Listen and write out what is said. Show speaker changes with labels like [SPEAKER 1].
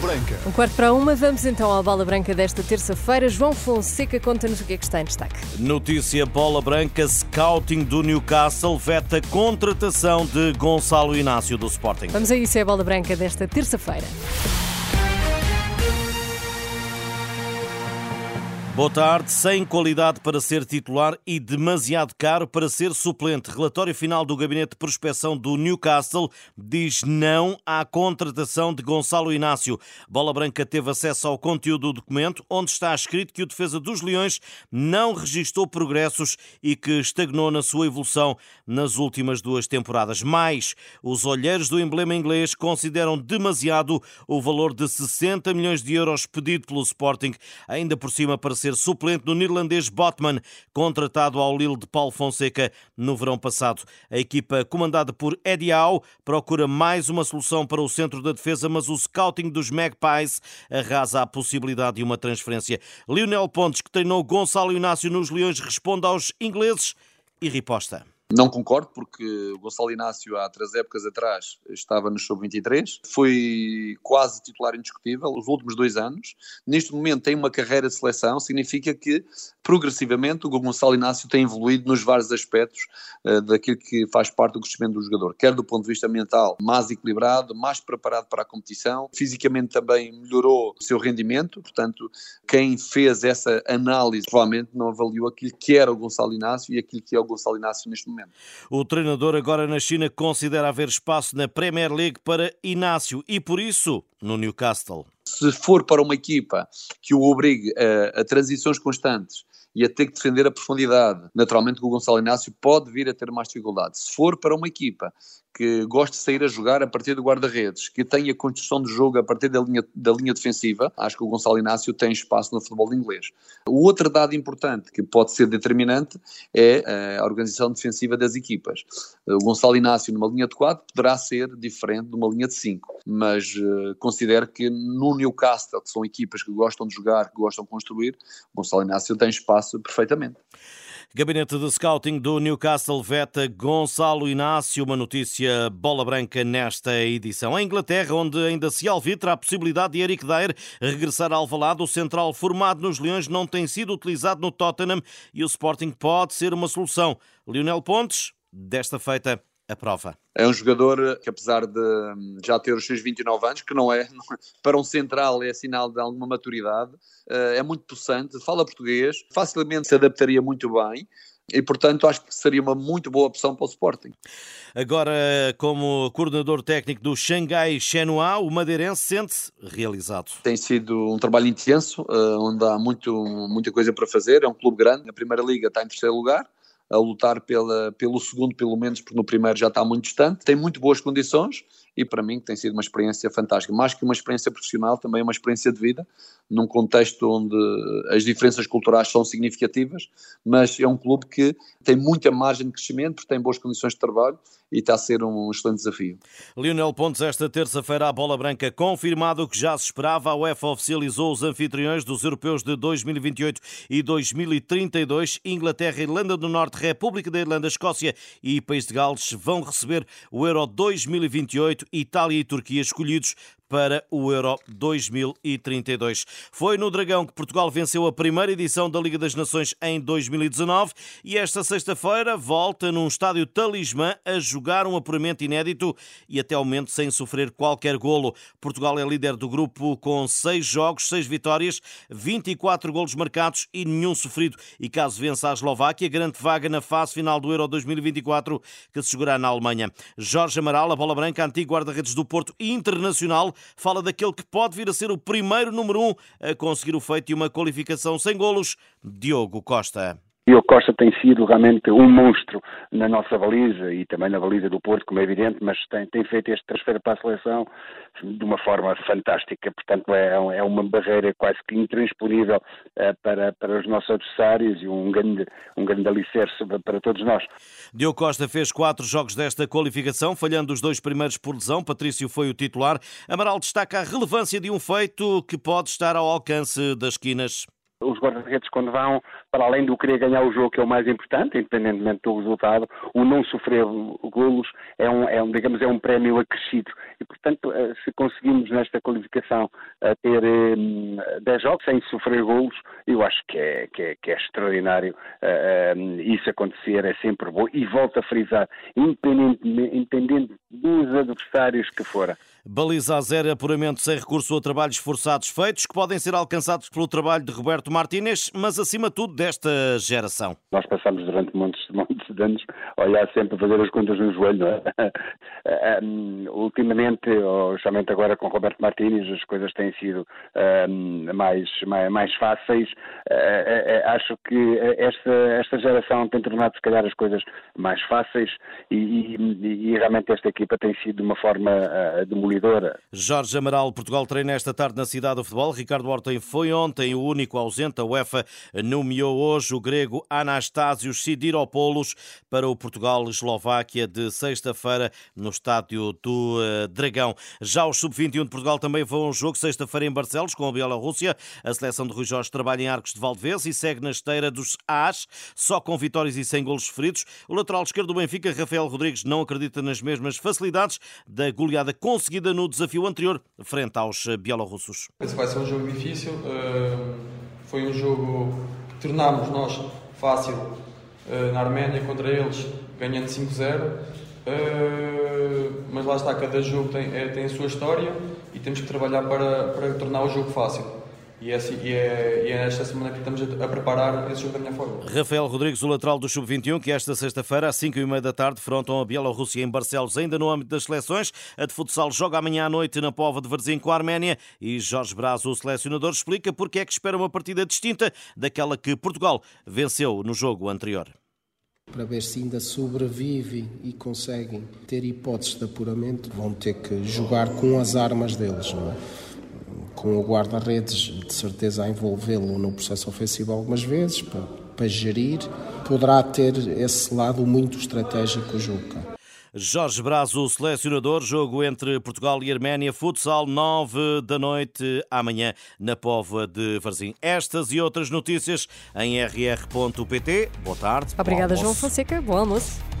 [SPEAKER 1] Branca.
[SPEAKER 2] Um quarto para uma, vamos então à Bola Branca desta terça-feira. João Fonseca, conta-nos o que é que está em destaque.
[SPEAKER 3] Notícia Bola Branca, scouting do Newcastle veta contratação de Gonçalo Inácio do Sporting.
[SPEAKER 2] Vamos a isso, é a Bola Branca desta terça-feira.
[SPEAKER 3] Boa tarde. Sem qualidade para ser titular e demasiado caro para ser suplente. Relatório final do Gabinete de Prospeção do Newcastle diz não à contratação de Gonçalo Inácio. Bola Branca teve acesso ao conteúdo do documento, onde está escrito que o defesa dos Leões não registrou progressos e que estagnou na sua evolução nas últimas duas temporadas. Mais, os olheiros do emblema inglês consideram demasiado o valor de 60 milhões de euros pedido pelo Sporting, ainda por cima para ser suplente do neerlandês Botman, contratado ao Lille de Paulo Fonseca no verão passado. A equipa comandada por Eddie Howe procura mais uma solução para o centro da defesa, mas o scouting dos Magpies arrasa a possibilidade de uma transferência. Lionel Pontes, que treinou Gonçalo Inácio nos Leões, responde aos ingleses e riposta.
[SPEAKER 4] Não concordo, porque o Gonçalo Inácio, há três épocas atrás, estava no sub-23, foi quase titular indiscutível os últimos dois anos. Neste momento tem uma carreira de seleção, significa que progressivamente o Gonçalo Inácio tem evoluído nos vários aspectos uh, daquilo que faz parte do crescimento do jogador, quer do ponto de vista mental, mais equilibrado, mais preparado para a competição, fisicamente também melhorou o seu rendimento, portanto, quem fez essa análise provavelmente não avaliou aquilo que era o Gonçalo Inácio e aquilo que é o Gonçalo Inácio neste momento
[SPEAKER 3] O treinador agora na China considera haver espaço na Premier League para Inácio e por isso no Newcastle.
[SPEAKER 4] Se for para uma equipa que o obrigue a, a transições constantes e a ter que defender a profundidade. Naturalmente, o Gonçalo Inácio pode vir a ter mais dificuldade. Se for para uma equipa que goste de sair a jogar a partir do guarda-redes, que tenha construção de jogo a partir da linha, da linha defensiva, acho que o Gonçalo Inácio tem espaço no futebol inglês. O outro dado importante que pode ser determinante é eh, a organização defensiva das equipas. O Gonçalo Inácio numa linha de 4 poderá ser diferente de uma linha de 5, mas uh, considero que no Newcastle, que são equipas que gostam de jogar, que gostam de construir, o Gonçalo Inácio tem espaço perfeitamente.
[SPEAKER 3] Gabinete de Scouting do Newcastle veta Gonçalo Inácio, uma notícia bola branca nesta edição. Em Inglaterra, onde ainda se alvitra a possibilidade de Eric Dyer regressar ao Alvalade, o central formado nos Leões não tem sido utilizado no Tottenham e o Sporting pode ser uma solução. Lionel Pontes, desta feita, a prova.
[SPEAKER 4] É um jogador que, apesar de já ter os seus 29 anos, que não é, para um central é sinal de alguma maturidade, eh, é muito possante, fala português, facilmente se adaptaria muito bem e, portanto, acho que seria uma muito boa opção para o Sporting.
[SPEAKER 3] Agora, como coordenador técnico do Xangai Shenhua, o madeirense sente-se realizado.
[SPEAKER 4] Tem sido um trabalho intenso, eh, onde há muito, muita coisa para fazer. É um clube grande, na Primeira Liga está em terceiro lugar a lutar pela, pelo segundo, pelo menos, porque no primeiro já está muito distante. Tem muito boas condições e para mim tem sido uma experiência fantástica. Mais que uma experiência profissional, também é uma experiência de vida, num contexto onde as diferenças culturais são significativas, mas é um clube que tem muita margem de crescimento, porque tem boas condições de trabalho e está a ser um excelente desafio.
[SPEAKER 3] Lionel Pontes, esta terça-feira, a bola branca confirmado o que já se esperava. A UEFA oficializou os anfitriões dos europeus de 2028 e 2032. Inglaterra, Irlanda do Norte, República da Irlanda, Escócia e País de Gales vão receber o Euro 2028. Itália e Turquia escolhidos para o Euro 2032. Foi no Dragão que Portugal venceu a primeira edição da Liga das Nações em 2019 e esta sexta-feira volta num estádio talismã a jogar um apuramento inédito e até ao momento sem sofrer qualquer golo. Portugal é líder do grupo com seis jogos, seis vitórias, 24 golos marcados e nenhum sofrido. E caso vença a Eslováquia, garante vaga na fase final do Euro 2024 que se jogará na Alemanha. Jorge Amaral, a bola branca, antigo guarda-redes do Porto Internacional, fala daquele que pode vir a ser o primeiro número um a conseguir o feito e uma qualificação sem golos, Diogo Costa.
[SPEAKER 5] Diogo Costa tem sido realmente um monstro na nossa baliza e também na baliza do Porto, como é evidente, mas tem, tem feito este transfer para a seleção de uma forma fantástica. Portanto, é, é uma barreira quase que intransponível uh, para, para os nossos adversários e um grande, um grande alicerce para todos nós.
[SPEAKER 3] Diogo Costa fez quatro jogos desta qualificação, falhando os dois primeiros por lesão. Patrício foi o titular. Amaral destaca a relevância de um feito que pode estar ao alcance das esquinas.
[SPEAKER 5] Os guarda-redes, quando vão, para além do querer ganhar o jogo, que é o mais importante, independentemente do resultado, o não sofrer golos é um, é um digamos, é um prémio acrescido. E, portanto, eh, se conseguimos nesta qualificação eh, ter 10 jogos sem sofrer golos, eu acho que é, que é, que é extraordinário isso acontecer, é sempre bom. E volto a frisar, independente, independente dos adversários que fora.
[SPEAKER 3] Baliza a zero, apuramento sem recurso a trabalhos forçados feitos, que podem ser alcançados pelo trabalho de Roberto Martínez, mas acima de tudo desta geração.
[SPEAKER 5] Nós passamos durante muitos, muitos anos olhar sempre fazer as contas no joelho, não é? Um, ultimamente, ou justamente agora com Roberto Martínez, as coisas têm sido um, mais, mais, mais, fáceis. Uh, uh, acho que esta, esta geração tem tornado, se calhar, as coisas mais fáceis e, e, e realmente esta equipa tem sido de uma forma uh, demolidora.
[SPEAKER 3] Jorge Amaral, Portugal treina esta tarde na cidade do futebol. Ricardo Horta foi ontem o único ausente. A UEFA nomeou hoje o grego Anastásios Sidiropoulos para o Portugal-Eslováquia de sexta-feira no estádio do uh, Dragão. Já os sub-21 de Portugal também vão ao jogo sexta-feira em Barcelos com a Bielorrússia. A seleção de Rui Jorge trabalha em Arcos de Valdevez e segue na esteira dos As, só com vitórias e sem golos feridos. O lateral esquerdo do Benfica, Rafael Rodrigues, não acredita nas mesmas facilidades da goleada conseguida no desafio anterior frente aos bielorrussos.
[SPEAKER 1] Esse vai ser um jogo difícil. Eh, foi um jogo que tornámos nós fácil eh, na Arménia contra eles, ganhando 5-0. Eh, mas lá está, cada jogo tem, tem a sua história e temos que trabalhar para, para tornar o jogo fácil. E é, assim, e, é, e é esta semana que estamos a, a, preparar esse jogo da minha forma.
[SPEAKER 3] Rafael Rodrigues, o lateral do Sub-21, que esta sexta-feira, às 5h30 da tarde, frontam a Bielorrússia em Barcelos, ainda no âmbito das seleções. A de futsal joga amanhã à noite na Pova de Varzim com a Arménia. E Jorge Braz, o selecionador, explica porque é que espera uma partida distinta daquela que Portugal venceu no jogo anterior
[SPEAKER 6] para ver se ainda sobrevivem e conseguem ter hipóteses de apuramento, vão ter que jogar com as armas deles, não é? com o guarda-redes de certeza a envolvê-lo no processo ofensivo algumas vezes para, para gerir, poderá ter esse lado muito estratégico jogo.
[SPEAKER 3] Jorge Braz, o selecionador, jogo entre Portugal e Arménia, futsal 9 da noite amanhã na Póvoa de Varzim. Estas e outras notícias em rr.pt. Boa tarde.
[SPEAKER 2] Obrigada, João Fonseca. Bom almoço.